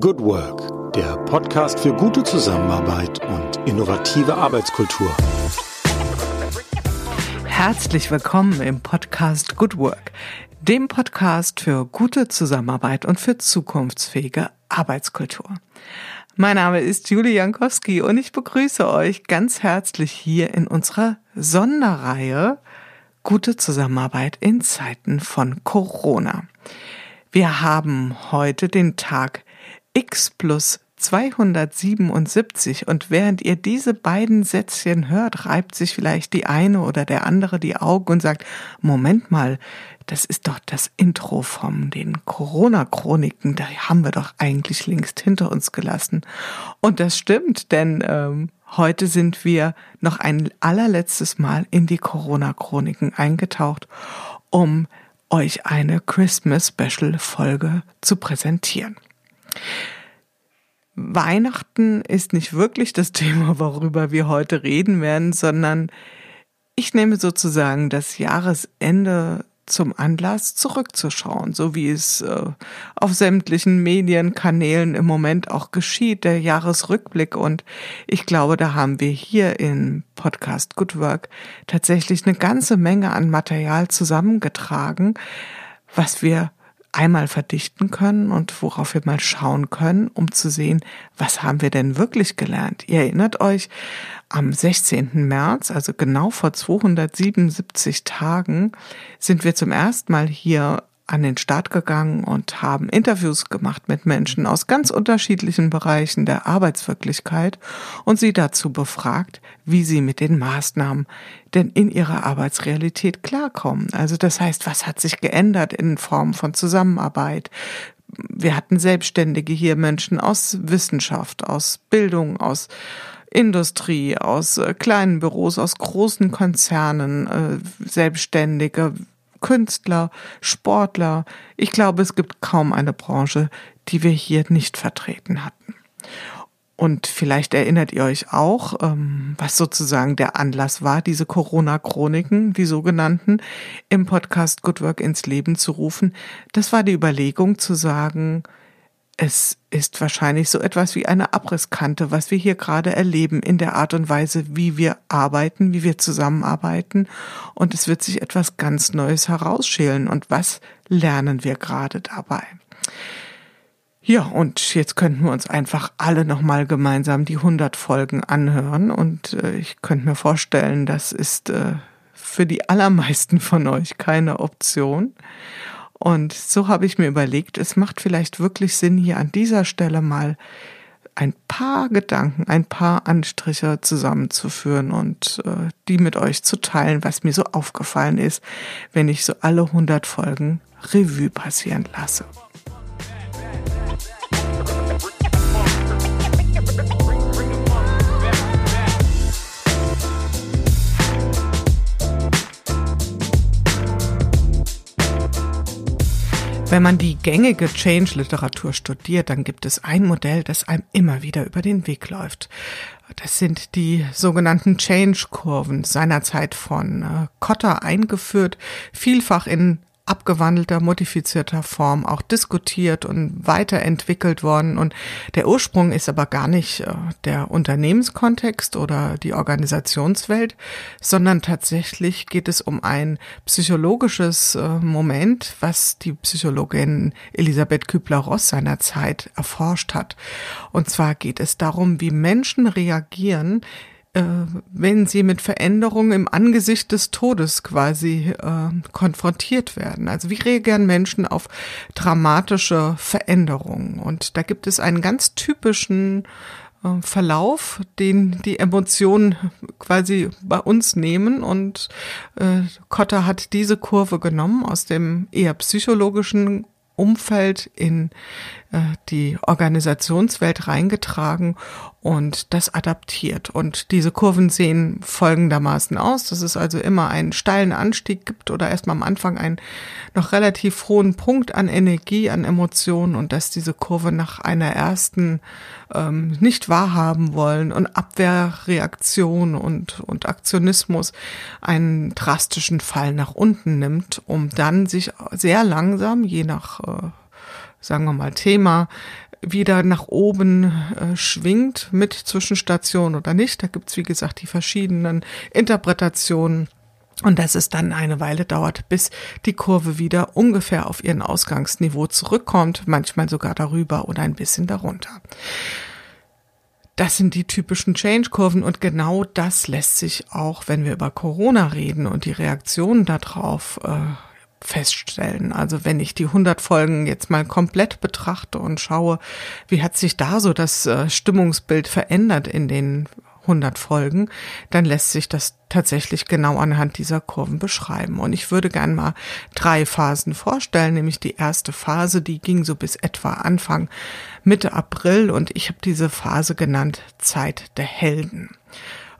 Good Work, der Podcast für gute Zusammenarbeit und innovative Arbeitskultur. Herzlich willkommen im Podcast Good Work, dem Podcast für gute Zusammenarbeit und für zukunftsfähige Arbeitskultur. Mein Name ist Julie Jankowski und ich begrüße euch ganz herzlich hier in unserer Sonderreihe Gute Zusammenarbeit in Zeiten von Corona. Wir haben heute den Tag x plus 277 und während ihr diese beiden Sätzchen hört, reibt sich vielleicht die eine oder der andere die Augen und sagt, Moment mal, das ist doch das Intro vom den Corona-Chroniken, da haben wir doch eigentlich längst hinter uns gelassen. Und das stimmt, denn ähm, heute sind wir noch ein allerletztes Mal in die Corona-Chroniken eingetaucht, um euch eine Christmas-Special-Folge zu präsentieren. Weihnachten ist nicht wirklich das Thema, worüber wir heute reden werden, sondern ich nehme sozusagen das Jahresende zum Anlass, zurückzuschauen, so wie es äh, auf sämtlichen Medienkanälen im Moment auch geschieht, der Jahresrückblick. Und ich glaube, da haben wir hier im Podcast Good Work tatsächlich eine ganze Menge an Material zusammengetragen, was wir einmal verdichten können und worauf wir mal schauen können, um zu sehen, was haben wir denn wirklich gelernt. Ihr erinnert euch, am 16. März, also genau vor 277 Tagen, sind wir zum ersten Mal hier an den Start gegangen und haben Interviews gemacht mit Menschen aus ganz unterschiedlichen Bereichen der Arbeitswirklichkeit und sie dazu befragt, wie sie mit den Maßnahmen denn in ihrer Arbeitsrealität klarkommen. Also das heißt, was hat sich geändert in Form von Zusammenarbeit? Wir hatten Selbstständige hier, Menschen aus Wissenschaft, aus Bildung, aus Industrie, aus äh, kleinen Büros, aus großen Konzernen, äh, Selbstständige, Künstler, Sportler. Ich glaube, es gibt kaum eine Branche, die wir hier nicht vertreten hatten. Und vielleicht erinnert ihr euch auch, ähm, was sozusagen der Anlass war, diese Corona-Chroniken, die sogenannten, im Podcast Good Work ins Leben zu rufen. Das war die Überlegung zu sagen, es ist wahrscheinlich so etwas wie eine Abrisskante, was wir hier gerade erleben in der Art und Weise, wie wir arbeiten, wie wir zusammenarbeiten. Und es wird sich etwas ganz Neues herausschälen. Und was lernen wir gerade dabei? Ja, und jetzt könnten wir uns einfach alle nochmal gemeinsam die 100 Folgen anhören. Und äh, ich könnte mir vorstellen, das ist äh, für die allermeisten von euch keine Option. Und so habe ich mir überlegt, es macht vielleicht wirklich Sinn, hier an dieser Stelle mal ein paar Gedanken, ein paar Anstriche zusammenzuführen und äh, die mit euch zu teilen, was mir so aufgefallen ist, wenn ich so alle 100 Folgen Revue passieren lasse. Wenn man die gängige Change-Literatur studiert, dann gibt es ein Modell, das einem immer wieder über den Weg läuft. Das sind die sogenannten Change-Kurven, seinerzeit von äh, Kotter eingeführt, vielfach in abgewandelter, modifizierter Form auch diskutiert und weiterentwickelt worden. Und der Ursprung ist aber gar nicht äh, der Unternehmenskontext oder die Organisationswelt, sondern tatsächlich geht es um ein psychologisches äh, Moment, was die Psychologin Elisabeth Kübler-Ross seinerzeit erforscht hat. Und zwar geht es darum, wie Menschen reagieren, äh, wenn sie mit Veränderungen im Angesicht des Todes quasi äh, konfrontiert werden. Also wie reagieren Menschen auf dramatische Veränderungen? Und da gibt es einen ganz typischen äh, Verlauf, den die Emotionen quasi bei uns nehmen. Und äh, Kotter hat diese Kurve genommen aus dem eher psychologischen Umfeld in die Organisationswelt reingetragen und das adaptiert. Und diese Kurven sehen folgendermaßen aus, dass es also immer einen steilen Anstieg gibt oder erstmal am Anfang einen noch relativ hohen Punkt an Energie, an Emotionen und dass diese Kurve nach einer ersten ähm, nicht wahrhaben wollen und Abwehrreaktion und, und Aktionismus einen drastischen Fall nach unten nimmt, um dann sich sehr langsam, je nach, äh, sagen wir mal, Thema, wieder nach oben äh, schwingt mit Zwischenstation oder nicht. Da gibt's wie gesagt, die verschiedenen Interpretationen. Und dass es dann eine Weile dauert, bis die Kurve wieder ungefähr auf ihren Ausgangsniveau zurückkommt, manchmal sogar darüber oder ein bisschen darunter. Das sind die typischen Change-Kurven und genau das lässt sich auch, wenn wir über Corona reden und die Reaktionen darauf äh, feststellen. Also wenn ich die 100 Folgen jetzt mal komplett betrachte und schaue, wie hat sich da so das äh, Stimmungsbild verändert in den 100 Folgen, dann lässt sich das tatsächlich genau anhand dieser Kurven beschreiben. Und ich würde gern mal drei Phasen vorstellen, nämlich die erste Phase, die ging so bis etwa Anfang Mitte April und ich habe diese Phase genannt Zeit der Helden.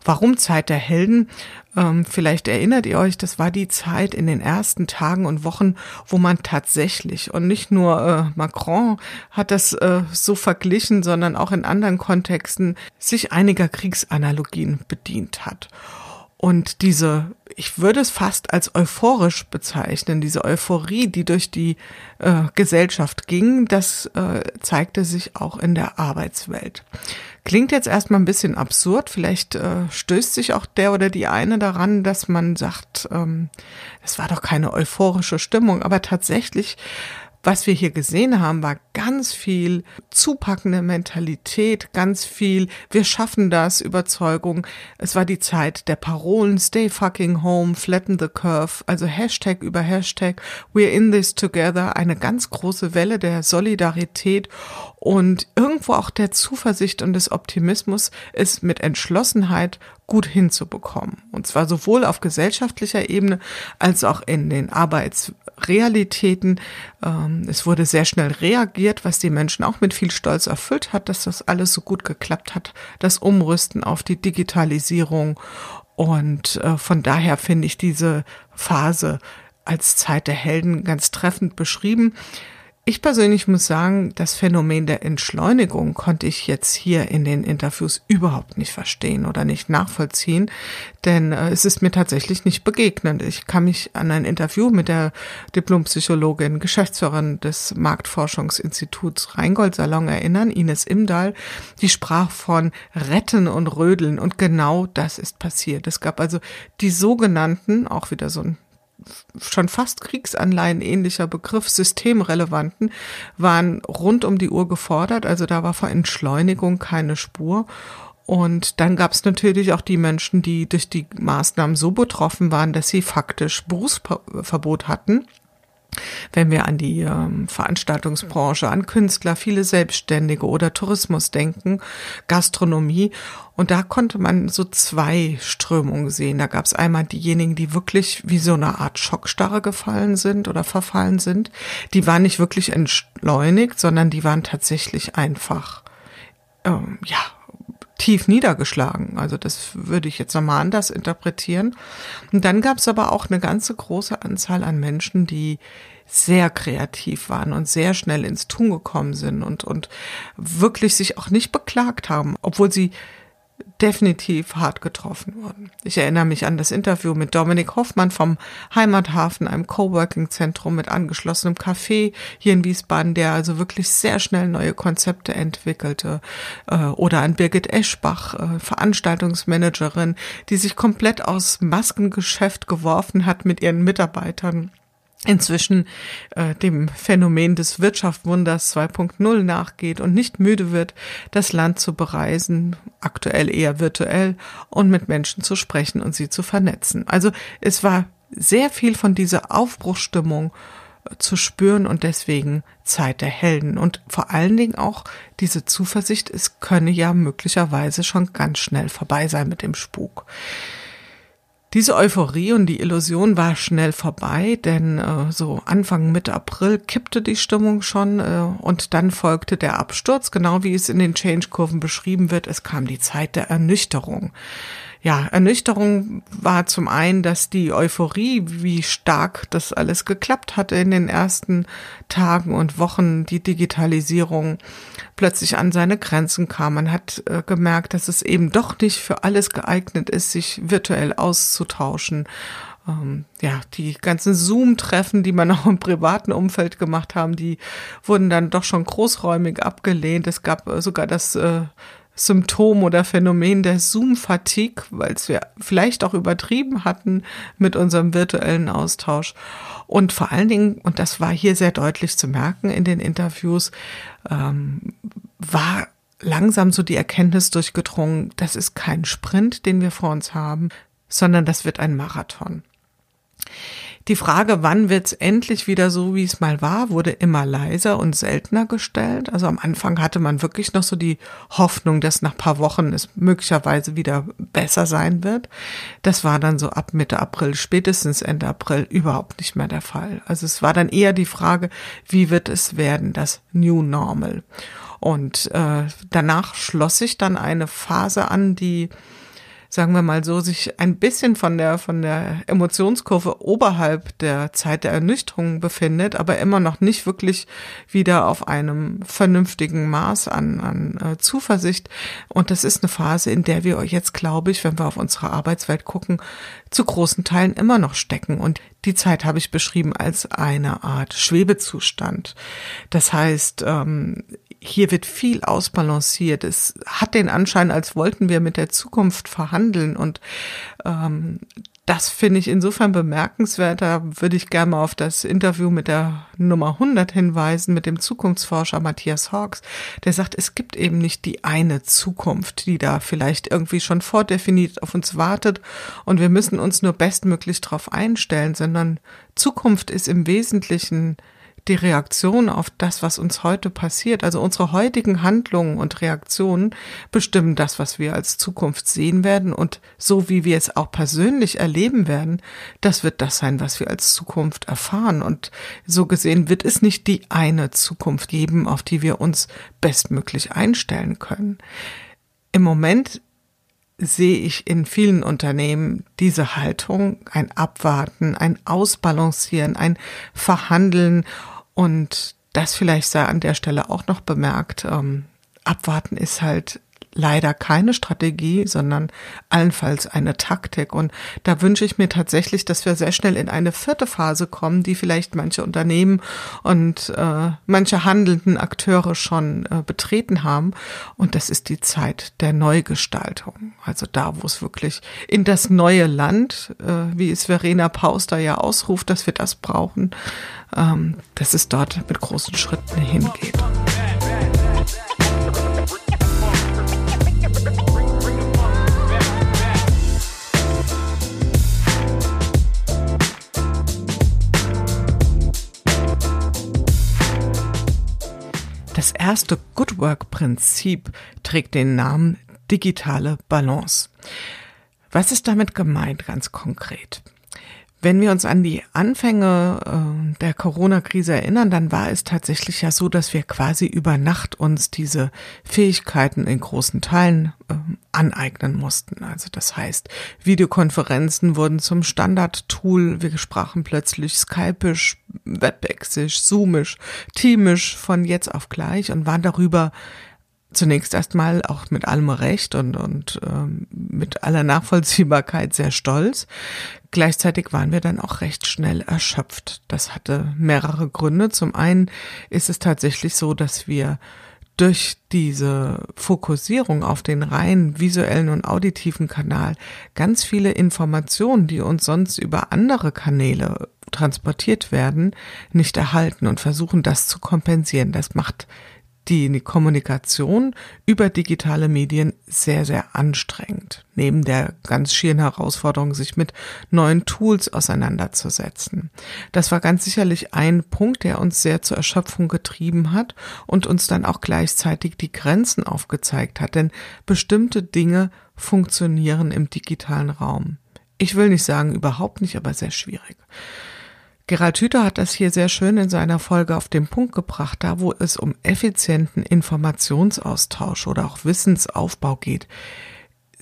Warum Zeit der Helden? Ähm, vielleicht erinnert ihr euch, das war die Zeit in den ersten Tagen und Wochen, wo man tatsächlich und nicht nur äh, Macron hat das äh, so verglichen, sondern auch in anderen Kontexten sich einiger Kriegsanalogien bedient hat. Und diese, ich würde es fast als euphorisch bezeichnen, diese Euphorie, die durch die äh, Gesellschaft ging, das äh, zeigte sich auch in der Arbeitswelt. Klingt jetzt erstmal ein bisschen absurd, vielleicht äh, stößt sich auch der oder die eine daran, dass man sagt, ähm, es war doch keine euphorische Stimmung, aber tatsächlich was wir hier gesehen haben, war ganz viel zupackende Mentalität, ganz viel, wir schaffen das, Überzeugung. Es war die Zeit der Parolen, stay fucking home, flatten the curve, also Hashtag über Hashtag, we're in this together, eine ganz große Welle der Solidarität und irgendwo auch der Zuversicht und des Optimismus, es mit Entschlossenheit gut hinzubekommen. Und zwar sowohl auf gesellschaftlicher Ebene als auch in den Arbeitsrealitäten. Ähm, es wurde sehr schnell reagiert, was die Menschen auch mit viel Stolz erfüllt hat, dass das alles so gut geklappt hat. Das Umrüsten auf die Digitalisierung. Und äh, von daher finde ich diese Phase als Zeit der Helden ganz treffend beschrieben. Ich persönlich muss sagen, das Phänomen der Entschleunigung konnte ich jetzt hier in den Interviews überhaupt nicht verstehen oder nicht nachvollziehen, denn äh, es ist mir tatsächlich nicht begegnet. Ich kann mich an ein Interview mit der Diplompsychologin, Geschäftsführerin des Marktforschungsinstituts Rheingold Salon erinnern, Ines Imdahl, die sprach von Retten und Rödeln und genau das ist passiert. Es gab also die sogenannten, auch wieder so ein schon fast Kriegsanleihen ähnlicher Begriff, systemrelevanten, waren rund um die Uhr gefordert. Also da war vor Entschleunigung keine Spur. Und dann gab es natürlich auch die Menschen, die durch die Maßnahmen so betroffen waren, dass sie faktisch Berufsverbot hatten. Wenn wir an die ähm, Veranstaltungsbranche, an Künstler, viele Selbstständige oder Tourismus denken, Gastronomie. Und da konnte man so zwei Strömungen sehen. Da gab es einmal diejenigen, die wirklich wie so eine Art Schockstarre gefallen sind oder verfallen sind. Die waren nicht wirklich entschleunigt, sondern die waren tatsächlich einfach, ähm, ja, tief niedergeschlagen. Also das würde ich jetzt nochmal anders interpretieren. Und dann gab es aber auch eine ganze große Anzahl an Menschen, die sehr kreativ waren und sehr schnell ins Tun gekommen sind und, und wirklich sich auch nicht beklagt haben, obwohl sie definitiv hart getroffen worden. Ich erinnere mich an das Interview mit Dominik Hoffmann vom Heimathafen, einem Coworking-Zentrum mit angeschlossenem Café hier in Wiesbaden, der also wirklich sehr schnell neue Konzepte entwickelte. Äh, oder an Birgit Eschbach, äh, Veranstaltungsmanagerin, die sich komplett aus Maskengeschäft geworfen hat mit ihren Mitarbeitern inzwischen äh, dem Phänomen des Wirtschaftswunders 2.0 nachgeht und nicht müde wird, das Land zu bereisen, aktuell eher virtuell und mit Menschen zu sprechen und sie zu vernetzen. Also es war sehr viel von dieser Aufbruchsstimmung äh, zu spüren und deswegen Zeit der Helden und vor allen Dingen auch diese Zuversicht, es könne ja möglicherweise schon ganz schnell vorbei sein mit dem Spuk. Diese Euphorie und die Illusion war schnell vorbei, denn äh, so Anfang Mitte April kippte die Stimmung schon äh, und dann folgte der Absturz, genau wie es in den Change-Kurven beschrieben wird. Es kam die Zeit der Ernüchterung ja, Ernüchterung war zum einen, dass die Euphorie, wie stark das alles geklappt hatte in den ersten Tagen und Wochen, die Digitalisierung plötzlich an seine Grenzen kam. Man hat äh, gemerkt, dass es eben doch nicht für alles geeignet ist, sich virtuell auszutauschen ähm, ja, die ganzen Zoom-Treffen, die man auch im privaten Umfeld gemacht haben, die wurden dann doch schon großräumig abgelehnt. Es gab äh, sogar das äh, Symptom oder Phänomen der Zoom-Fatigue, weil es wir vielleicht auch übertrieben hatten mit unserem virtuellen Austausch. Und vor allen Dingen, und das war hier sehr deutlich zu merken in den Interviews, ähm, war langsam so die Erkenntnis durchgedrungen, das ist kein Sprint, den wir vor uns haben, sondern das wird ein Marathon. Die Frage, wann wird's endlich wieder so, wie es mal war, wurde immer leiser und seltener gestellt. Also am Anfang hatte man wirklich noch so die Hoffnung, dass nach paar Wochen es möglicherweise wieder besser sein wird. Das war dann so ab Mitte April, spätestens Ende April überhaupt nicht mehr der Fall. Also es war dann eher die Frage, wie wird es werden, das New Normal. Und äh, danach schloss sich dann eine Phase an, die sagen wir mal so, sich ein bisschen von der, von der Emotionskurve oberhalb der Zeit der Ernüchterung befindet, aber immer noch nicht wirklich wieder auf einem vernünftigen Maß an, an äh, Zuversicht. Und das ist eine Phase, in der wir jetzt, glaube ich, wenn wir auf unsere Arbeitswelt gucken, zu großen Teilen immer noch stecken. Und die Zeit habe ich beschrieben als eine Art Schwebezustand. Das heißt, ähm, hier wird viel ausbalanciert. Es hat den Anschein, als wollten wir mit der Zukunft verhandeln und ähm, das finde ich insofern bemerkenswert. Da würde ich gerne mal auf das Interview mit der Nummer 100 hinweisen, mit dem Zukunftsforscher Matthias Hawks. Der sagt, es gibt eben nicht die eine Zukunft, die da vielleicht irgendwie schon vordefiniert auf uns wartet und wir müssen uns nur bestmöglich darauf einstellen, sondern Zukunft ist im Wesentlichen die Reaktion auf das, was uns heute passiert. Also unsere heutigen Handlungen und Reaktionen bestimmen das, was wir als Zukunft sehen werden und so wie wir es auch persönlich erleben werden, das wird das sein, was wir als Zukunft erfahren. Und so gesehen wird es nicht die eine Zukunft geben, auf die wir uns bestmöglich einstellen können. Im Moment sehe ich in vielen Unternehmen diese Haltung, ein Abwarten, ein Ausbalancieren, ein Verhandeln und das vielleicht sei an der Stelle auch noch bemerkt. Ähm, abwarten ist halt leider keine Strategie, sondern allenfalls eine Taktik. Und da wünsche ich mir tatsächlich, dass wir sehr schnell in eine vierte Phase kommen, die vielleicht manche Unternehmen und äh, manche handelnden Akteure schon äh, betreten haben. Und das ist die Zeit der Neugestaltung. Also da, wo es wirklich in das neue Land, äh, wie es Verena Pauster ja ausruft, dass wir das brauchen, ähm, dass es dort mit großen Schritten hingeht. Das erste Good Work Prinzip trägt den Namen digitale Balance. Was ist damit gemeint ganz konkret? Wenn wir uns an die Anfänge äh, der Corona-Krise erinnern, dann war es tatsächlich ja so, dass wir quasi über Nacht uns diese Fähigkeiten in großen Teilen äh, aneignen mussten. Also das heißt, Videokonferenzen wurden zum Standardtool. Wir sprachen plötzlich Skypisch, Webexisch, Zoomisch, Teamisch von jetzt auf gleich und waren darüber zunächst erstmal auch mit allem Recht und, und ähm, mit aller Nachvollziehbarkeit sehr stolz. Gleichzeitig waren wir dann auch recht schnell erschöpft. Das hatte mehrere Gründe. Zum einen ist es tatsächlich so, dass wir durch diese Fokussierung auf den rein visuellen und auditiven Kanal ganz viele Informationen, die uns sonst über andere Kanäle transportiert werden, nicht erhalten und versuchen das zu kompensieren. Das macht die Kommunikation über digitale Medien sehr, sehr anstrengend. Neben der ganz schieren Herausforderung, sich mit neuen Tools auseinanderzusetzen. Das war ganz sicherlich ein Punkt, der uns sehr zur Erschöpfung getrieben hat und uns dann auch gleichzeitig die Grenzen aufgezeigt hat. Denn bestimmte Dinge funktionieren im digitalen Raum. Ich will nicht sagen überhaupt nicht, aber sehr schwierig. Gerald Hüther hat das hier sehr schön in seiner Folge auf den Punkt gebracht, da wo es um effizienten Informationsaustausch oder auch Wissensaufbau geht,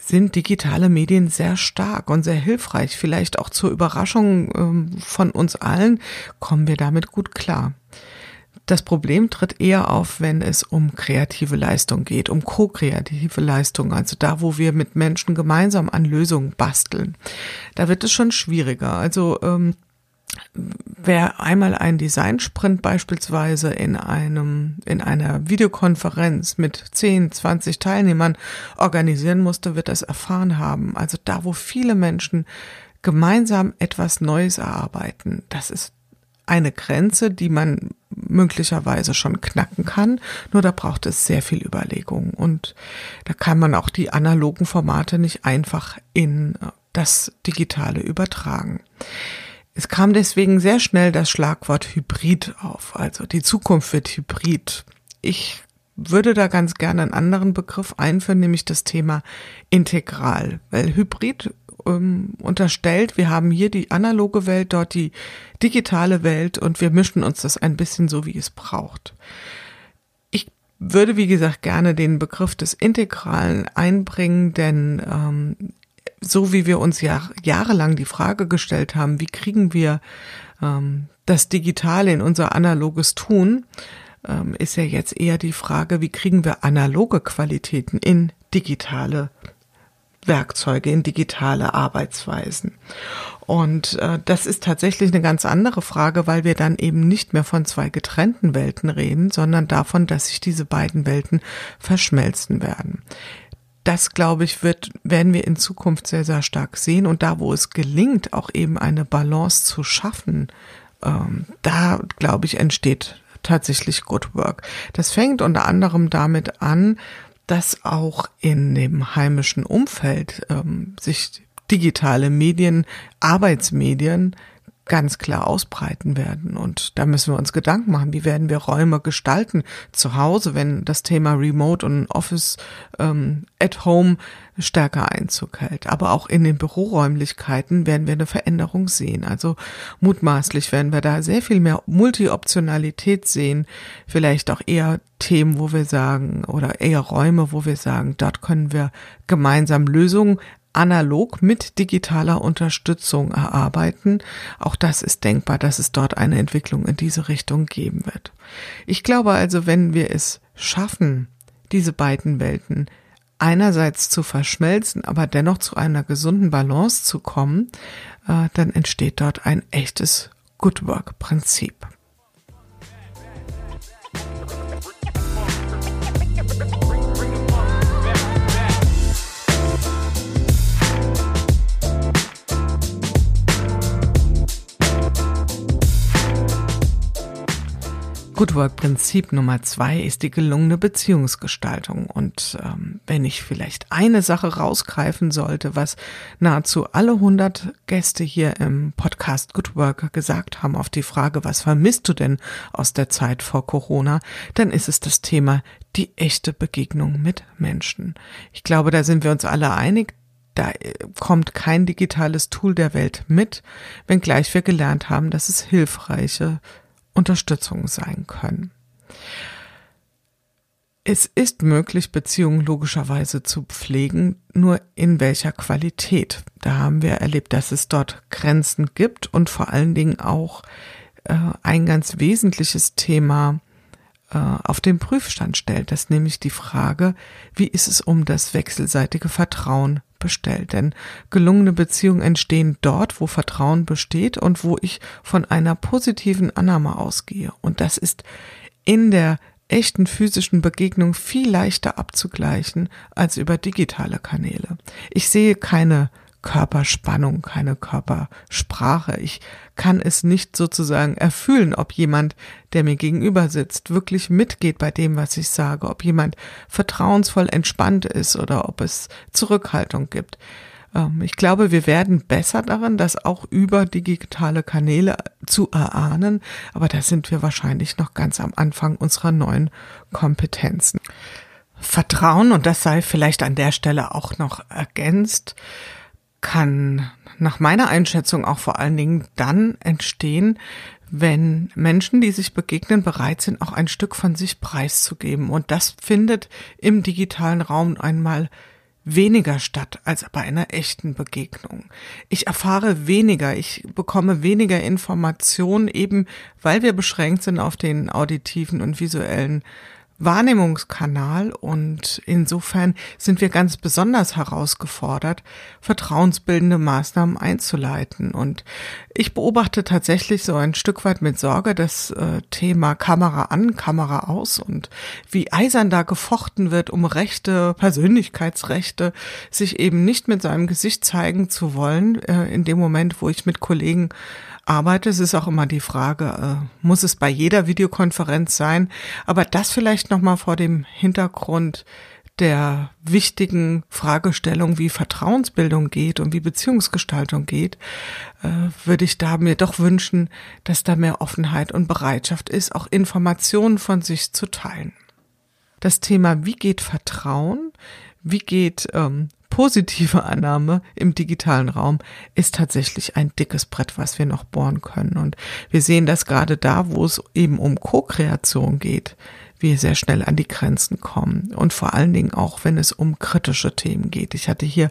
sind digitale Medien sehr stark und sehr hilfreich. Vielleicht auch zur Überraschung ähm, von uns allen kommen wir damit gut klar. Das Problem tritt eher auf, wenn es um kreative Leistung geht, um ko-kreative Leistung, also da, wo wir mit Menschen gemeinsam an Lösungen basteln. Da wird es schon schwieriger. Also ähm, wer einmal einen Designsprint beispielsweise in einem, in einer Videokonferenz mit 10, 20 Teilnehmern organisieren musste, wird das erfahren haben. Also da, wo viele Menschen gemeinsam etwas Neues erarbeiten, das ist eine Grenze, die man möglicherweise schon knacken kann, nur da braucht es sehr viel Überlegung und da kann man auch die analogen Formate nicht einfach in das Digitale übertragen. Es kam deswegen sehr schnell das Schlagwort Hybrid auf. Also die Zukunft wird Hybrid. Ich würde da ganz gerne einen anderen Begriff einführen, nämlich das Thema integral. Weil Hybrid ähm, unterstellt, wir haben hier die analoge Welt, dort die digitale Welt und wir mischen uns das ein bisschen so, wie es braucht. Ich würde, wie gesagt, gerne den Begriff des Integralen einbringen, denn ähm, so wie wir uns ja jahrelang die Frage gestellt haben, wie kriegen wir ähm, das Digitale in unser analoges Tun, ähm, ist ja jetzt eher die Frage, wie kriegen wir analoge Qualitäten in digitale Werkzeuge, in digitale Arbeitsweisen. Und äh, das ist tatsächlich eine ganz andere Frage, weil wir dann eben nicht mehr von zwei getrennten Welten reden, sondern davon, dass sich diese beiden Welten verschmelzen werden das, glaube ich, wird, werden wir in Zukunft sehr, sehr stark sehen. Und da, wo es gelingt, auch eben eine Balance zu schaffen, ähm, da, glaube ich, entsteht tatsächlich Good Work. Das fängt unter anderem damit an, dass auch in dem heimischen Umfeld ähm, sich digitale Medien, Arbeitsmedien ganz klar ausbreiten werden. Und da müssen wir uns Gedanken machen, wie werden wir Räume gestalten zu Hause, wenn das Thema Remote und Office ähm, at Home stärker Einzug hält. Aber auch in den Büroräumlichkeiten werden wir eine Veränderung sehen. Also mutmaßlich werden wir da sehr viel mehr Multi-Optionalität sehen. Vielleicht auch eher Themen, wo wir sagen, oder eher Räume, wo wir sagen, dort können wir gemeinsam Lösungen analog mit digitaler Unterstützung erarbeiten. Auch das ist denkbar, dass es dort eine Entwicklung in diese Richtung geben wird. Ich glaube also, wenn wir es schaffen, diese beiden Welten einerseits zu verschmelzen, aber dennoch zu einer gesunden Balance zu kommen, äh, dann entsteht dort ein echtes Good Work Prinzip. Good Work Prinzip Nummer zwei ist die gelungene Beziehungsgestaltung. Und ähm, wenn ich vielleicht eine Sache rausgreifen sollte, was nahezu alle 100 Gäste hier im Podcast Good Work gesagt haben auf die Frage, was vermisst du denn aus der Zeit vor Corona, dann ist es das Thema die echte Begegnung mit Menschen. Ich glaube, da sind wir uns alle einig, da äh, kommt kein digitales Tool der Welt mit, wenngleich wir gelernt haben, dass es hilfreiche Unterstützung sein können. Es ist möglich, Beziehungen logischerweise zu pflegen, nur in welcher Qualität. Da haben wir erlebt, dass es dort Grenzen gibt und vor allen Dingen auch äh, ein ganz wesentliches Thema äh, auf den Prüfstand stellt. Das nämlich die Frage, wie ist es um das wechselseitige Vertrauen bestellt. Denn gelungene Beziehungen entstehen dort, wo Vertrauen besteht und wo ich von einer positiven Annahme ausgehe. Und das ist in der echten physischen Begegnung viel leichter abzugleichen als über digitale Kanäle. Ich sehe keine Körperspannung, keine Körpersprache. Ich kann es nicht sozusagen erfüllen, ob jemand, der mir gegenüber sitzt, wirklich mitgeht bei dem, was ich sage, ob jemand vertrauensvoll entspannt ist oder ob es Zurückhaltung gibt. Ähm, ich glaube, wir werden besser darin, das auch über digitale Kanäle zu erahnen, aber da sind wir wahrscheinlich noch ganz am Anfang unserer neuen Kompetenzen. Vertrauen, und das sei vielleicht an der Stelle auch noch ergänzt, kann nach meiner Einschätzung auch vor allen Dingen dann entstehen, wenn Menschen, die sich begegnen, bereit sind, auch ein Stück von sich preiszugeben. Und das findet im digitalen Raum einmal weniger statt als bei einer echten Begegnung. Ich erfahre weniger, ich bekomme weniger Informationen, eben weil wir beschränkt sind auf den auditiven und visuellen Wahrnehmungskanal und insofern sind wir ganz besonders herausgefordert, vertrauensbildende Maßnahmen einzuleiten. Und ich beobachte tatsächlich so ein Stück weit mit Sorge das äh, Thema Kamera an, Kamera aus und wie eisern da gefochten wird, um Rechte, Persönlichkeitsrechte, sich eben nicht mit seinem Gesicht zeigen zu wollen, äh, in dem Moment, wo ich mit Kollegen arbeite. Es ist auch immer die Frage, äh, muss es bei jeder Videokonferenz sein? Aber das vielleicht nochmal vor dem Hintergrund der wichtigen Fragestellung, wie Vertrauensbildung geht und wie Beziehungsgestaltung geht, äh, würde ich da mir doch wünschen, dass da mehr Offenheit und Bereitschaft ist, auch Informationen von sich zu teilen. Das Thema, wie geht Vertrauen, wie geht ähm, positive Annahme im digitalen Raum ist tatsächlich ein dickes Brett, was wir noch bohren können. Und wir sehen das gerade da, wo es eben um Co-Kreation geht, wir sehr schnell an die Grenzen kommen. Und vor allen Dingen auch, wenn es um kritische Themen geht. Ich hatte hier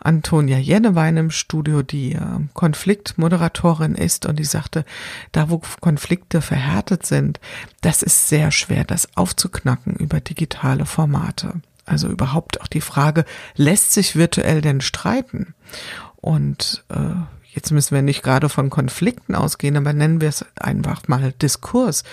Antonia Jennewein im Studio, die äh, Konfliktmoderatorin ist und die sagte, da wo Konflikte verhärtet sind, das ist sehr schwer, das aufzuknacken über digitale Formate. Also überhaupt auch die Frage, lässt sich virtuell denn streiten? Und äh, jetzt müssen wir nicht gerade von Konflikten ausgehen, aber nennen wir es einfach mal Diskurs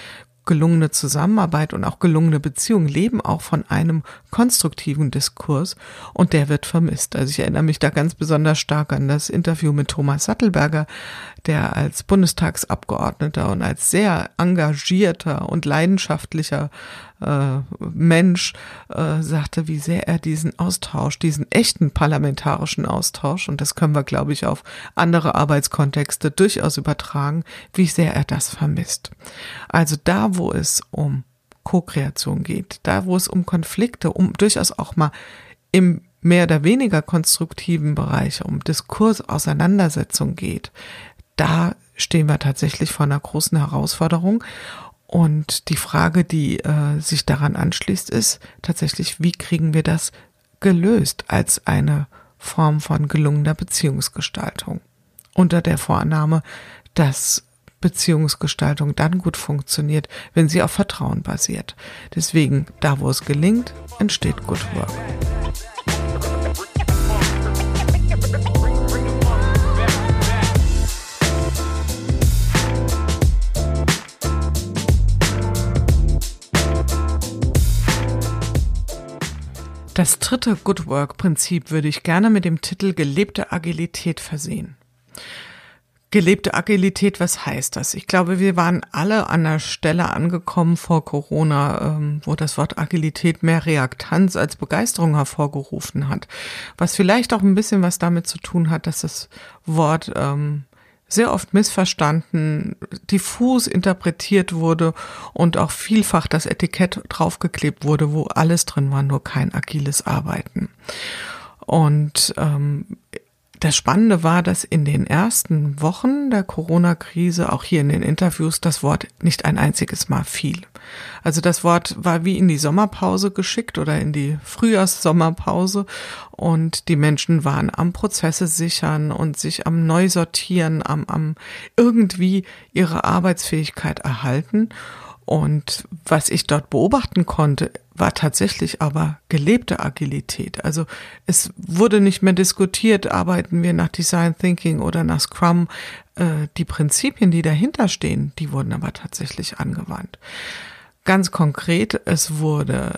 gelungene Zusammenarbeit und auch gelungene Beziehungen leben auch von einem konstruktiven Diskurs und der wird vermisst. Also ich erinnere mich da ganz besonders stark an das Interview mit Thomas Sattelberger, der als Bundestagsabgeordneter und als sehr engagierter und leidenschaftlicher äh, Mensch äh, sagte, wie sehr er diesen Austausch, diesen echten parlamentarischen Austausch, und das können wir, glaube ich, auf andere Arbeitskontexte durchaus übertragen, wie sehr er das vermisst. Also da, wo es um Co-Kreation geht, da, wo es um Konflikte, um durchaus auch mal im mehr oder weniger konstruktiven Bereich, um Diskurs, Auseinandersetzung geht, da stehen wir tatsächlich vor einer großen Herausforderung. Und die Frage, die äh, sich daran anschließt, ist tatsächlich, wie kriegen wir das gelöst als eine Form von gelungener Beziehungsgestaltung? Unter der Vorannahme, dass Beziehungsgestaltung dann gut funktioniert, wenn sie auf Vertrauen basiert. Deswegen, da wo es gelingt, entsteht Good Work. Das dritte Good Work Prinzip würde ich gerne mit dem Titel gelebte Agilität versehen. Gelebte Agilität, was heißt das? Ich glaube, wir waren alle an der Stelle angekommen vor Corona, ähm, wo das Wort Agilität mehr Reaktanz als Begeisterung hervorgerufen hat. Was vielleicht auch ein bisschen was damit zu tun hat, dass das Wort ähm, sehr oft missverstanden, diffus interpretiert wurde und auch vielfach das Etikett draufgeklebt wurde, wo alles drin war, nur kein agiles Arbeiten. Und ähm, das Spannende war, dass in den ersten Wochen der Corona-Krise auch hier in den Interviews das Wort nicht ein einziges Mal fiel. Also das Wort war wie in die Sommerpause geschickt oder in die Frühjahrssommerpause und die Menschen waren am Prozesse sichern und sich am Neusortieren, am, am irgendwie ihre Arbeitsfähigkeit erhalten. Und was ich dort beobachten konnte, war tatsächlich aber gelebte Agilität. Also es wurde nicht mehr diskutiert, arbeiten wir nach Design Thinking oder nach Scrum. Äh, die Prinzipien, die dahinter stehen, die wurden aber tatsächlich angewandt. Ganz konkret, es wurde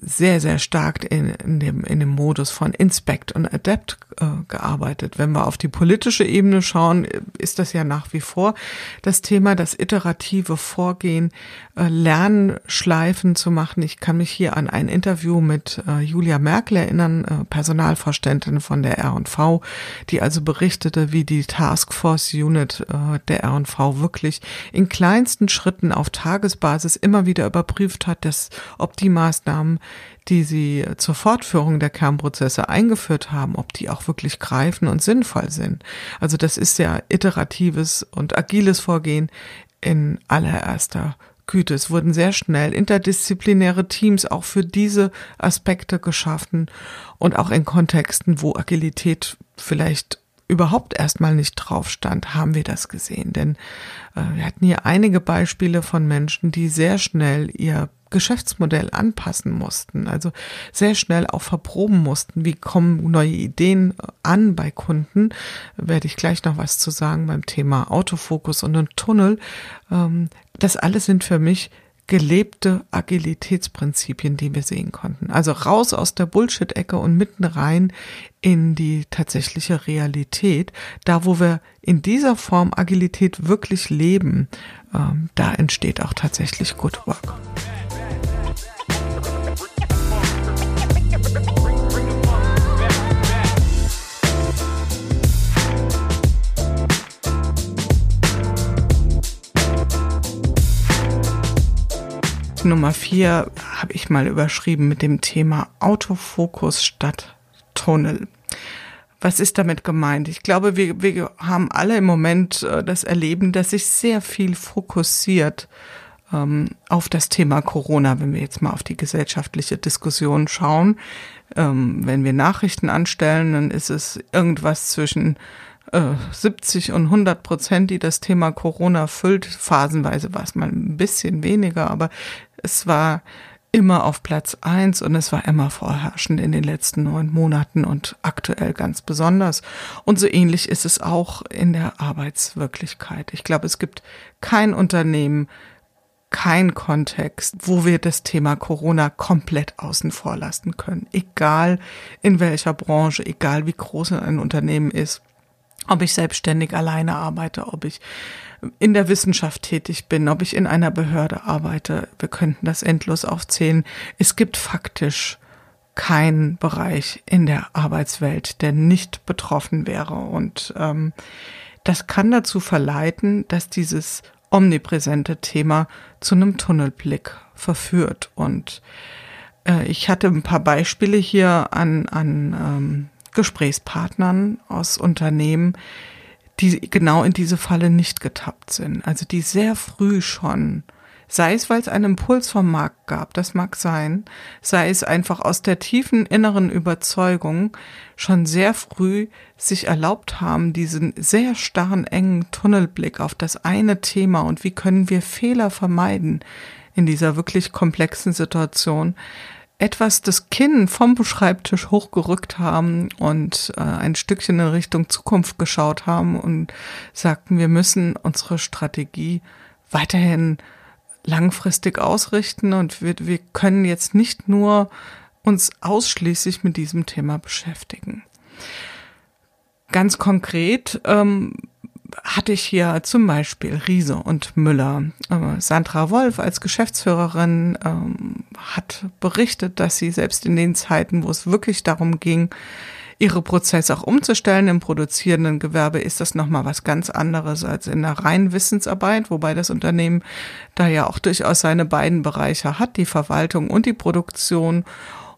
sehr, sehr stark in, in, dem, in dem Modus von Inspect und Adapt äh, gearbeitet. Wenn wir auf die politische Ebene schauen, ist das ja nach wie vor das Thema, das iterative Vorgehen, Lernschleifen zu machen. Ich kann mich hier an ein Interview mit äh, Julia Merkel erinnern, äh, Personalvorständin von der R&V, die also berichtete, wie die Taskforce Unit äh, der R&V wirklich in kleinsten Schritten auf Tagesbasis immer wieder überprüft hat, dass ob die Maßnahmen die sie zur Fortführung der Kernprozesse eingeführt haben, ob die auch wirklich greifen und sinnvoll sind. Also das ist ja iteratives und agiles Vorgehen in allererster Güte, es wurden sehr schnell interdisziplinäre Teams auch für diese Aspekte geschaffen und auch in Kontexten, wo Agilität vielleicht überhaupt erstmal nicht drauf stand, haben wir das gesehen. Denn äh, wir hatten hier einige Beispiele von Menschen, die sehr schnell ihr Geschäftsmodell anpassen mussten, also sehr schnell auch verproben mussten, wie kommen neue Ideen an bei Kunden. Werde ich gleich noch was zu sagen beim Thema Autofokus und ein Tunnel. Ähm, das alles sind für mich gelebte Agilitätsprinzipien, die wir sehen konnten. Also raus aus der Bullshit-Ecke und mitten rein in die tatsächliche Realität, da wo wir in dieser Form Agilität wirklich leben, ähm, da entsteht auch tatsächlich Good Work. Nummer vier habe ich mal überschrieben mit dem Thema Autofokus statt Tunnel. Was ist damit gemeint? Ich glaube, wir, wir haben alle im Moment äh, das Erleben, dass sich sehr viel fokussiert ähm, auf das Thema Corona, wenn wir jetzt mal auf die gesellschaftliche Diskussion schauen. Ähm, wenn wir Nachrichten anstellen, dann ist es irgendwas zwischen 70 äh, und 100 Prozent, die das Thema Corona füllt. Phasenweise war es mal ein bisschen weniger, aber es war immer auf Platz eins und es war immer vorherrschend in den letzten neun Monaten und aktuell ganz besonders. Und so ähnlich ist es auch in der Arbeitswirklichkeit. Ich glaube, es gibt kein Unternehmen, kein Kontext, wo wir das Thema Corona komplett außen vor lassen können. Egal in welcher Branche, egal wie groß ein Unternehmen ist ob ich selbstständig alleine arbeite, ob ich in der Wissenschaft tätig bin, ob ich in einer Behörde arbeite. Wir könnten das endlos aufzählen. Es gibt faktisch keinen Bereich in der Arbeitswelt, der nicht betroffen wäre. Und ähm, das kann dazu verleiten, dass dieses omnipräsente Thema zu einem Tunnelblick verführt. Und äh, ich hatte ein paar Beispiele hier an, an ähm, Gesprächspartnern aus Unternehmen, die genau in diese Falle nicht getappt sind. Also die sehr früh schon, sei es, weil es einen Impuls vom Markt gab, das mag sein, sei es einfach aus der tiefen inneren Überzeugung, schon sehr früh sich erlaubt haben, diesen sehr starren, engen Tunnelblick auf das eine Thema und wie können wir Fehler vermeiden in dieser wirklich komplexen Situation, etwas das Kinn vom Schreibtisch hochgerückt haben und äh, ein Stückchen in Richtung Zukunft geschaut haben und sagten, wir müssen unsere Strategie weiterhin langfristig ausrichten und wir, wir können jetzt nicht nur uns ausschließlich mit diesem Thema beschäftigen. Ganz konkret ähm, hatte ich hier zum Beispiel Riese und Müller. Sandra Wolf als Geschäftsführerin ähm, hat berichtet, dass sie selbst in den Zeiten, wo es wirklich darum ging, ihre Prozesse auch umzustellen im produzierenden Gewerbe, ist das nochmal was ganz anderes als in der reinen Wissensarbeit, wobei das Unternehmen da ja auch durchaus seine beiden Bereiche hat, die Verwaltung und die Produktion.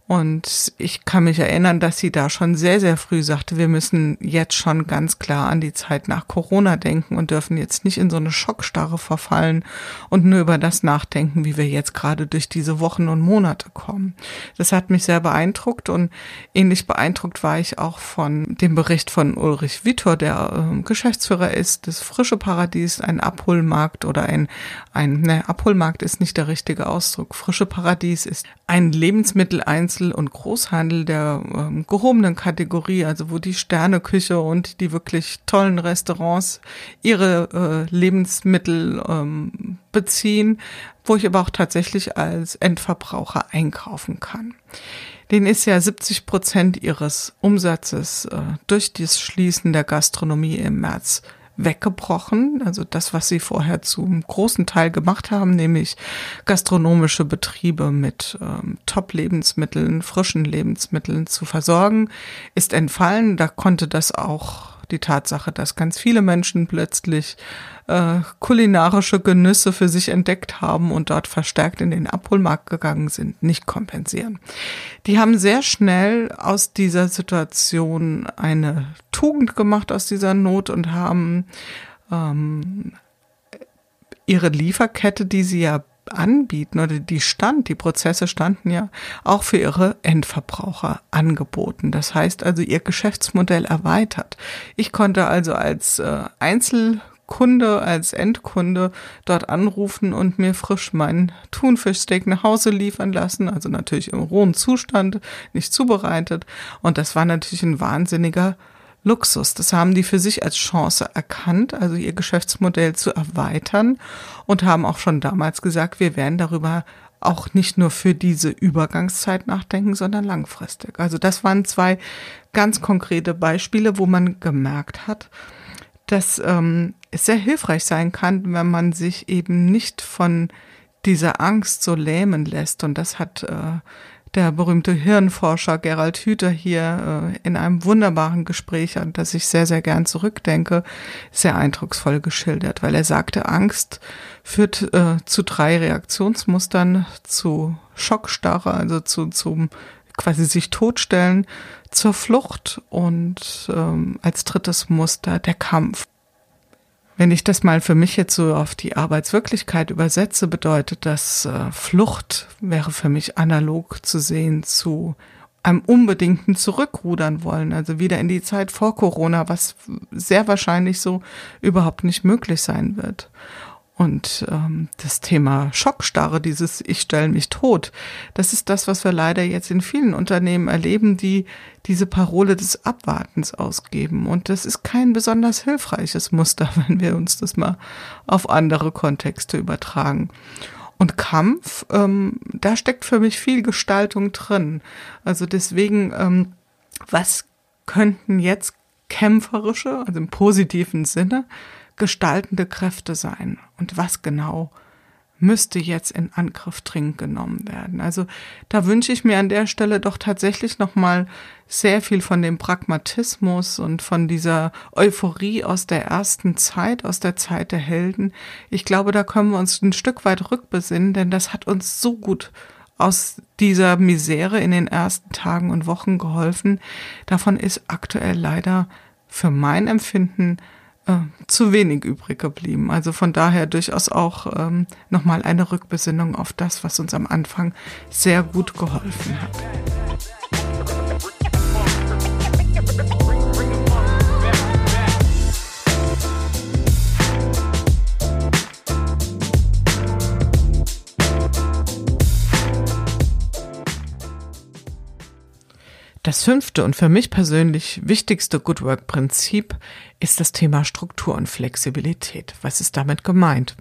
Und ich kann mich erinnern, dass sie da schon sehr, sehr früh sagte, wir müssen jetzt schon ganz klar an die Zeit nach Corona denken und dürfen jetzt nicht in so eine Schockstarre verfallen und nur über das nachdenken, wie wir jetzt gerade durch diese Wochen und Monate kommen. Das hat mich sehr beeindruckt und ähnlich beeindruckt war ich auch von dem Bericht von Ulrich Vitor, der äh, Geschäftsführer ist des Frische Paradies, ein Abholmarkt oder ein, ein, ne, Abholmarkt ist nicht der richtige Ausdruck. Frische Paradies ist ein Lebensmittel Einzel- und Großhandel der ähm, gehobenen Kategorie, also wo die Sterneküche und die wirklich tollen Restaurants ihre äh, Lebensmittel ähm, beziehen, wo ich aber auch tatsächlich als Endverbraucher einkaufen kann. Den ist ja 70 Prozent ihres Umsatzes äh, durch das Schließen der Gastronomie im März weggebrochen. Also das, was sie vorher zum großen Teil gemacht haben, nämlich gastronomische Betriebe mit ähm, Top-Lebensmitteln, frischen Lebensmitteln zu versorgen, ist entfallen. Da konnte das auch die Tatsache, dass ganz viele Menschen plötzlich äh, kulinarische Genüsse für sich entdeckt haben und dort verstärkt in den Abholmarkt gegangen sind, nicht kompensieren. Die haben sehr schnell aus dieser Situation eine Tugend gemacht aus dieser Not und haben ähm, ihre Lieferkette, die sie ja anbieten oder die stand, die Prozesse standen ja auch für ihre Endverbraucher angeboten. Das heißt also, ihr Geschäftsmodell erweitert. Ich konnte also als äh, Einzelkunde, als Endkunde dort anrufen und mir frisch mein Thunfischsteak nach Hause liefern lassen, also natürlich im rohen Zustand, nicht zubereitet. Und das war natürlich ein wahnsinniger Luxus. Das haben die für sich als Chance erkannt, also ihr Geschäftsmodell zu erweitern und haben auch schon damals gesagt, wir werden darüber auch nicht nur für diese Übergangszeit nachdenken, sondern langfristig. Also das waren zwei ganz konkrete Beispiele, wo man gemerkt hat, dass ähm, es sehr hilfreich sein kann, wenn man sich eben nicht von dieser Angst so lähmen lässt. Und das hat äh, der berühmte Hirnforscher Gerald Hüther hier äh, in einem wunderbaren Gespräch, an das ich sehr, sehr gern zurückdenke, sehr eindrucksvoll geschildert, weil er sagte, Angst führt äh, zu drei Reaktionsmustern, zu Schockstarre, also zu, zum quasi sich totstellen, zur Flucht und ähm, als drittes Muster der Kampf. Wenn ich das mal für mich jetzt so auf die Arbeitswirklichkeit übersetze, bedeutet das, äh, Flucht wäre für mich analog zu sehen zu einem unbedingten Zurückrudern wollen, also wieder in die Zeit vor Corona, was sehr wahrscheinlich so überhaupt nicht möglich sein wird. Und ähm, das Thema Schockstarre, dieses Ich stelle mich tot, das ist das, was wir leider jetzt in vielen Unternehmen erleben, die diese Parole des Abwartens ausgeben. Und das ist kein besonders hilfreiches Muster, wenn wir uns das mal auf andere Kontexte übertragen. Und Kampf, ähm, da steckt für mich viel Gestaltung drin. Also deswegen, ähm, was könnten jetzt kämpferische, also im positiven Sinne, gestaltende Kräfte sein. Und was genau müsste jetzt in Angriff dringend genommen werden. Also da wünsche ich mir an der Stelle doch tatsächlich nochmal sehr viel von dem Pragmatismus und von dieser Euphorie aus der ersten Zeit, aus der Zeit der Helden. Ich glaube, da können wir uns ein Stück weit rückbesinnen, denn das hat uns so gut aus dieser Misere in den ersten Tagen und Wochen geholfen. Davon ist aktuell leider für mein Empfinden äh, zu wenig übrig geblieben. Also von daher durchaus auch ähm, nochmal eine Rückbesinnung auf das, was uns am Anfang sehr gut geholfen hat. Das fünfte und für mich persönlich wichtigste Good Work Prinzip ist das Thema Struktur und Flexibilität. Was ist damit gemeint?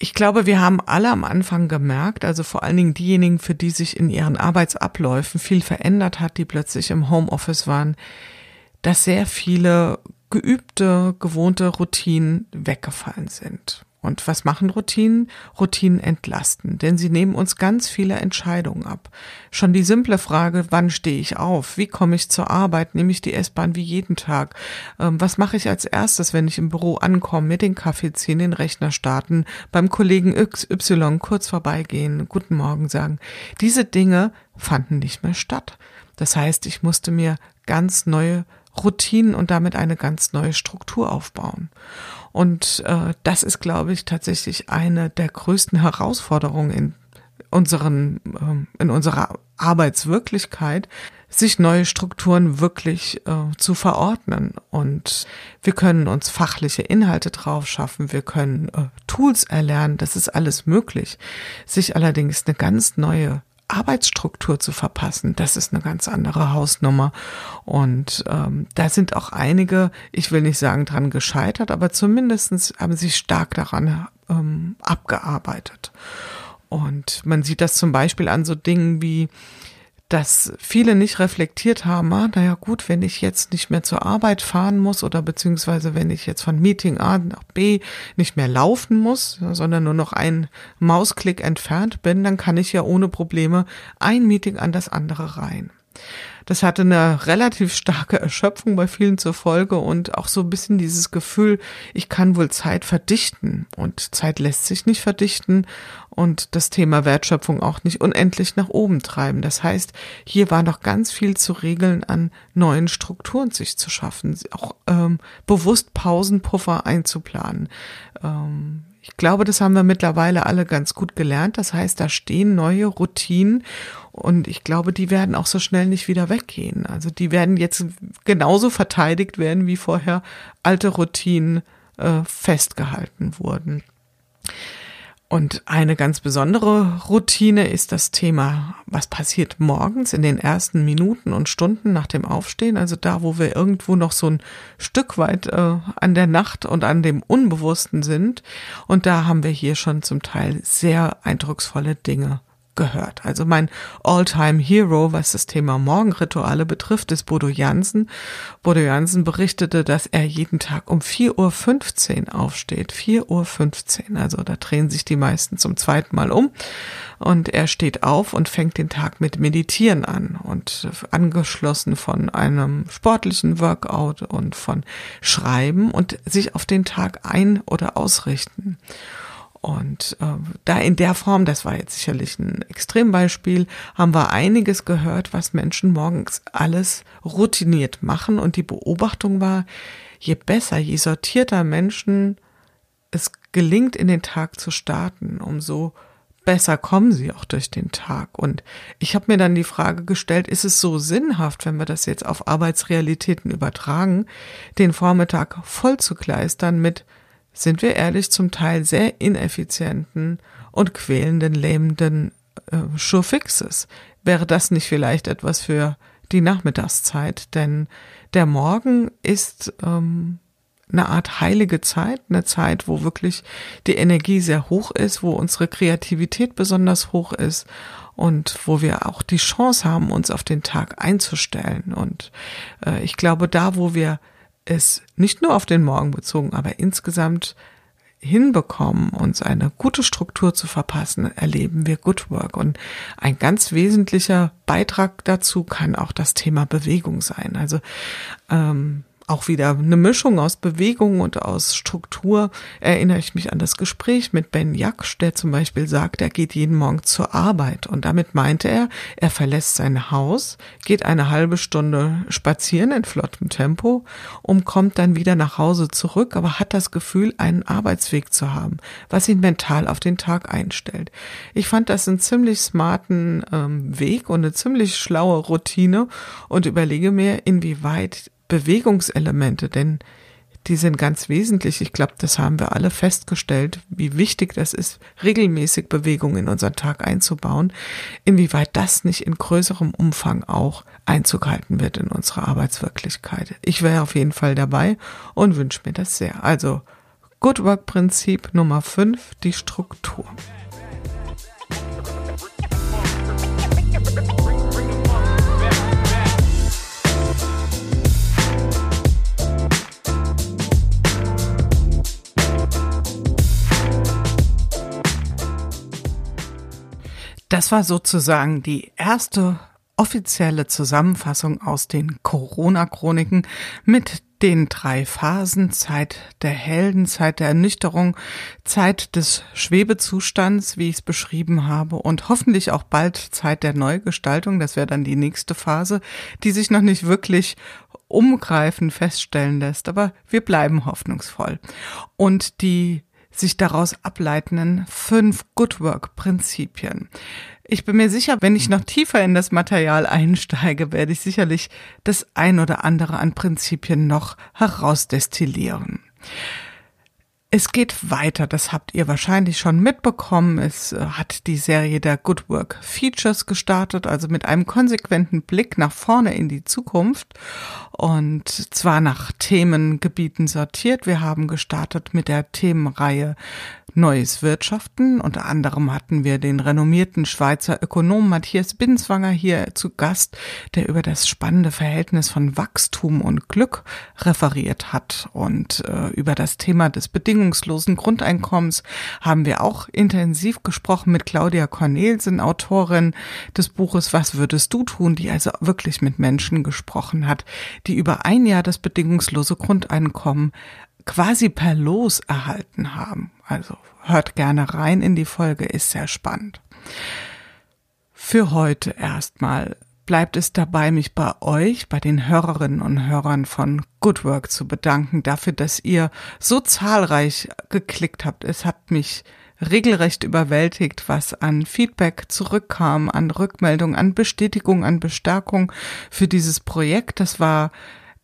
Ich glaube, wir haben alle am Anfang gemerkt, also vor allen Dingen diejenigen, für die sich in ihren Arbeitsabläufen viel verändert hat, die plötzlich im Homeoffice waren, dass sehr viele geübte, gewohnte Routinen weggefallen sind. Und was machen Routinen? Routinen entlasten, denn sie nehmen uns ganz viele Entscheidungen ab. Schon die simple Frage, wann stehe ich auf? Wie komme ich zur Arbeit? Nehme ich die S-Bahn wie jeden Tag? Ähm, was mache ich als erstes, wenn ich im Büro ankomme, mir den Kaffee ziehen, den Rechner starten, beim Kollegen XY kurz vorbeigehen, guten Morgen sagen? Diese Dinge fanden nicht mehr statt. Das heißt, ich musste mir ganz neue Routinen und damit eine ganz neue Struktur aufbauen. Und äh, das ist, glaube ich, tatsächlich eine der größten Herausforderungen in unseren, äh, in unserer Arbeitswirklichkeit, sich neue Strukturen wirklich äh, zu verordnen. Und wir können uns fachliche Inhalte drauf schaffen, wir können äh, Tools erlernen, das ist alles möglich. Sich allerdings eine ganz neue Arbeitsstruktur zu verpassen, das ist eine ganz andere Hausnummer. Und ähm, da sind auch einige, ich will nicht sagen dran gescheitert, aber zumindestens haben sie stark daran ähm, abgearbeitet. Und man sieht das zum Beispiel an so Dingen wie dass viele nicht reflektiert haben, ah, naja gut, wenn ich jetzt nicht mehr zur Arbeit fahren muss oder beziehungsweise wenn ich jetzt von Meeting A nach B nicht mehr laufen muss, sondern nur noch ein Mausklick entfernt bin, dann kann ich ja ohne Probleme ein Meeting an das andere rein. Das hatte eine relativ starke Erschöpfung bei vielen zur Folge und auch so ein bisschen dieses Gefühl, ich kann wohl Zeit verdichten und Zeit lässt sich nicht verdichten und das Thema Wertschöpfung auch nicht unendlich nach oben treiben. Das heißt, hier war noch ganz viel zu regeln an neuen Strukturen sich zu schaffen, auch ähm, bewusst Pausenpuffer einzuplanen. Ähm, Ich glaube, das haben wir mittlerweile alle ganz gut gelernt. Das heißt, da stehen neue Routinen und ich glaube, die werden auch so schnell nicht wieder weggehen. Also die werden jetzt genauso verteidigt werden, wie vorher alte Routinen äh, festgehalten wurden. Und eine ganz besondere Routine ist das Thema, was passiert morgens in den ersten Minuten und Stunden nach dem Aufstehen, also da, wo wir irgendwo noch so ein Stück weit äh, an der Nacht und an dem Unbewussten sind. Und da haben wir hier schon zum Teil sehr eindrucksvolle Dinge gehört. Also mein All-Time Hero, was das Thema Morgenrituale betrifft, ist Bodo Jansen. Bodo Jansen berichtete, dass er jeden Tag um 4.15 Uhr aufsteht. 4.15 Uhr. Also da drehen sich die meisten zum zweiten Mal um. Und er steht auf und fängt den Tag mit Meditieren an und angeschlossen von einem sportlichen Workout und von Schreiben und sich auf den Tag ein- oder ausrichten. Und äh, da in der Form, das war jetzt sicherlich ein Extrembeispiel, haben wir einiges gehört, was Menschen morgens alles routiniert machen. Und die Beobachtung war, je besser, je sortierter Menschen es gelingt, in den Tag zu starten, umso besser kommen sie auch durch den Tag. Und ich habe mir dann die Frage gestellt, ist es so sinnhaft, wenn wir das jetzt auf Arbeitsrealitäten übertragen, den Vormittag voll zu kleistern mit sind wir ehrlich, zum Teil sehr ineffizienten und quälenden, lähmenden äh, Surefixes. Wäre das nicht vielleicht etwas für die Nachmittagszeit? Denn der Morgen ist ähm, eine Art heilige Zeit, eine Zeit, wo wirklich die Energie sehr hoch ist, wo unsere Kreativität besonders hoch ist und wo wir auch die Chance haben, uns auf den Tag einzustellen. Und äh, ich glaube, da, wo wir es nicht nur auf den Morgen bezogen, aber insgesamt hinbekommen, uns eine gute Struktur zu verpassen, erleben wir Good Work. Und ein ganz wesentlicher Beitrag dazu kann auch das Thema Bewegung sein. Also ähm, auch wieder eine Mischung aus Bewegung und aus Struktur, erinnere ich mich an das Gespräch mit Ben Jaksch, der zum Beispiel sagt, er geht jeden Morgen zur Arbeit. Und damit meinte er, er verlässt sein Haus, geht eine halbe Stunde spazieren in flottem Tempo und kommt dann wieder nach Hause zurück, aber hat das Gefühl, einen Arbeitsweg zu haben, was ihn mental auf den Tag einstellt. Ich fand das einen ziemlich smarten ähm, Weg und eine ziemlich schlaue Routine und überlege mir, inwieweit Bewegungselemente, denn die sind ganz wesentlich. Ich glaube, das haben wir alle festgestellt, wie wichtig das ist, regelmäßig Bewegung in unseren Tag einzubauen, inwieweit das nicht in größerem Umfang auch Einzug halten wird in unsere Arbeitswirklichkeit. Ich wäre auf jeden Fall dabei und wünsche mir das sehr. Also Good Work Prinzip Nummer 5, die Struktur. Das war sozusagen die erste offizielle Zusammenfassung aus den Corona-Chroniken mit den drei Phasen Zeit der Helden, Zeit der Ernüchterung, Zeit des Schwebezustands, wie ich es beschrieben habe, und hoffentlich auch bald Zeit der Neugestaltung, das wäre dann die nächste Phase, die sich noch nicht wirklich umgreifend feststellen lässt, aber wir bleiben hoffnungsvoll. Und die sich daraus ableitenden fünf Good Work Prinzipien. Ich bin mir sicher, wenn ich noch tiefer in das Material einsteige, werde ich sicherlich das ein oder andere an Prinzipien noch herausdestillieren. Es geht weiter, das habt ihr wahrscheinlich schon mitbekommen. Es äh, hat die Serie der Good Work Features gestartet, also mit einem konsequenten Blick nach vorne in die Zukunft und zwar nach Themengebieten sortiert. Wir haben gestartet mit der Themenreihe Neues Wirtschaften. Unter anderem hatten wir den renommierten Schweizer Ökonom Matthias Binswanger hier zu Gast, der über das spannende Verhältnis von Wachstum und Glück referiert hat. Und äh, über das Thema des bedingungslosen Grundeinkommens haben wir auch intensiv gesprochen mit Claudia Cornelsen, Autorin des Buches Was würdest du tun, die also wirklich mit Menschen gesprochen hat, die über ein Jahr das bedingungslose Grundeinkommen quasi per Los erhalten haben. Also hört gerne rein in die Folge, ist sehr spannend. Für heute erstmal bleibt es dabei, mich bei euch, bei den Hörerinnen und Hörern von Good Work zu bedanken, dafür, dass ihr so zahlreich geklickt habt. Es hat mich regelrecht überwältigt, was an Feedback zurückkam, an Rückmeldung, an Bestätigung, an Bestärkung für dieses Projekt. Das war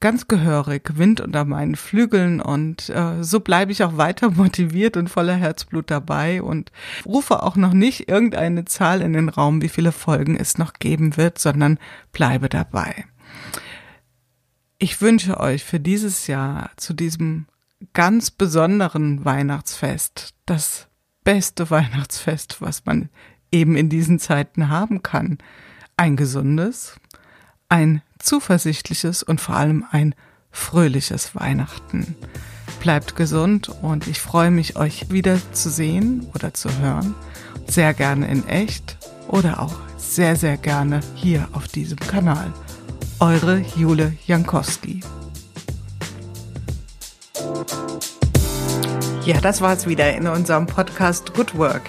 ganz gehörig, Wind unter meinen Flügeln und äh, so bleibe ich auch weiter motiviert und voller Herzblut dabei und rufe auch noch nicht irgendeine Zahl in den Raum, wie viele Folgen es noch geben wird, sondern bleibe dabei. Ich wünsche euch für dieses Jahr zu diesem ganz besonderen Weihnachtsfest das beste Weihnachtsfest, was man eben in diesen Zeiten haben kann. Ein gesundes, ein zuversichtliches und vor allem ein fröhliches Weihnachten. Bleibt gesund und ich freue mich, euch wieder zu sehen oder zu hören. Sehr gerne in echt oder auch sehr, sehr gerne hier auf diesem Kanal. Eure Jule Jankowski. Ja, das war's wieder in unserem Podcast Good Work,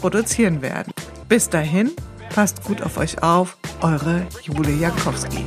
produzieren werden. Bis dahin, passt gut auf euch auf, eure Julia Jakowski.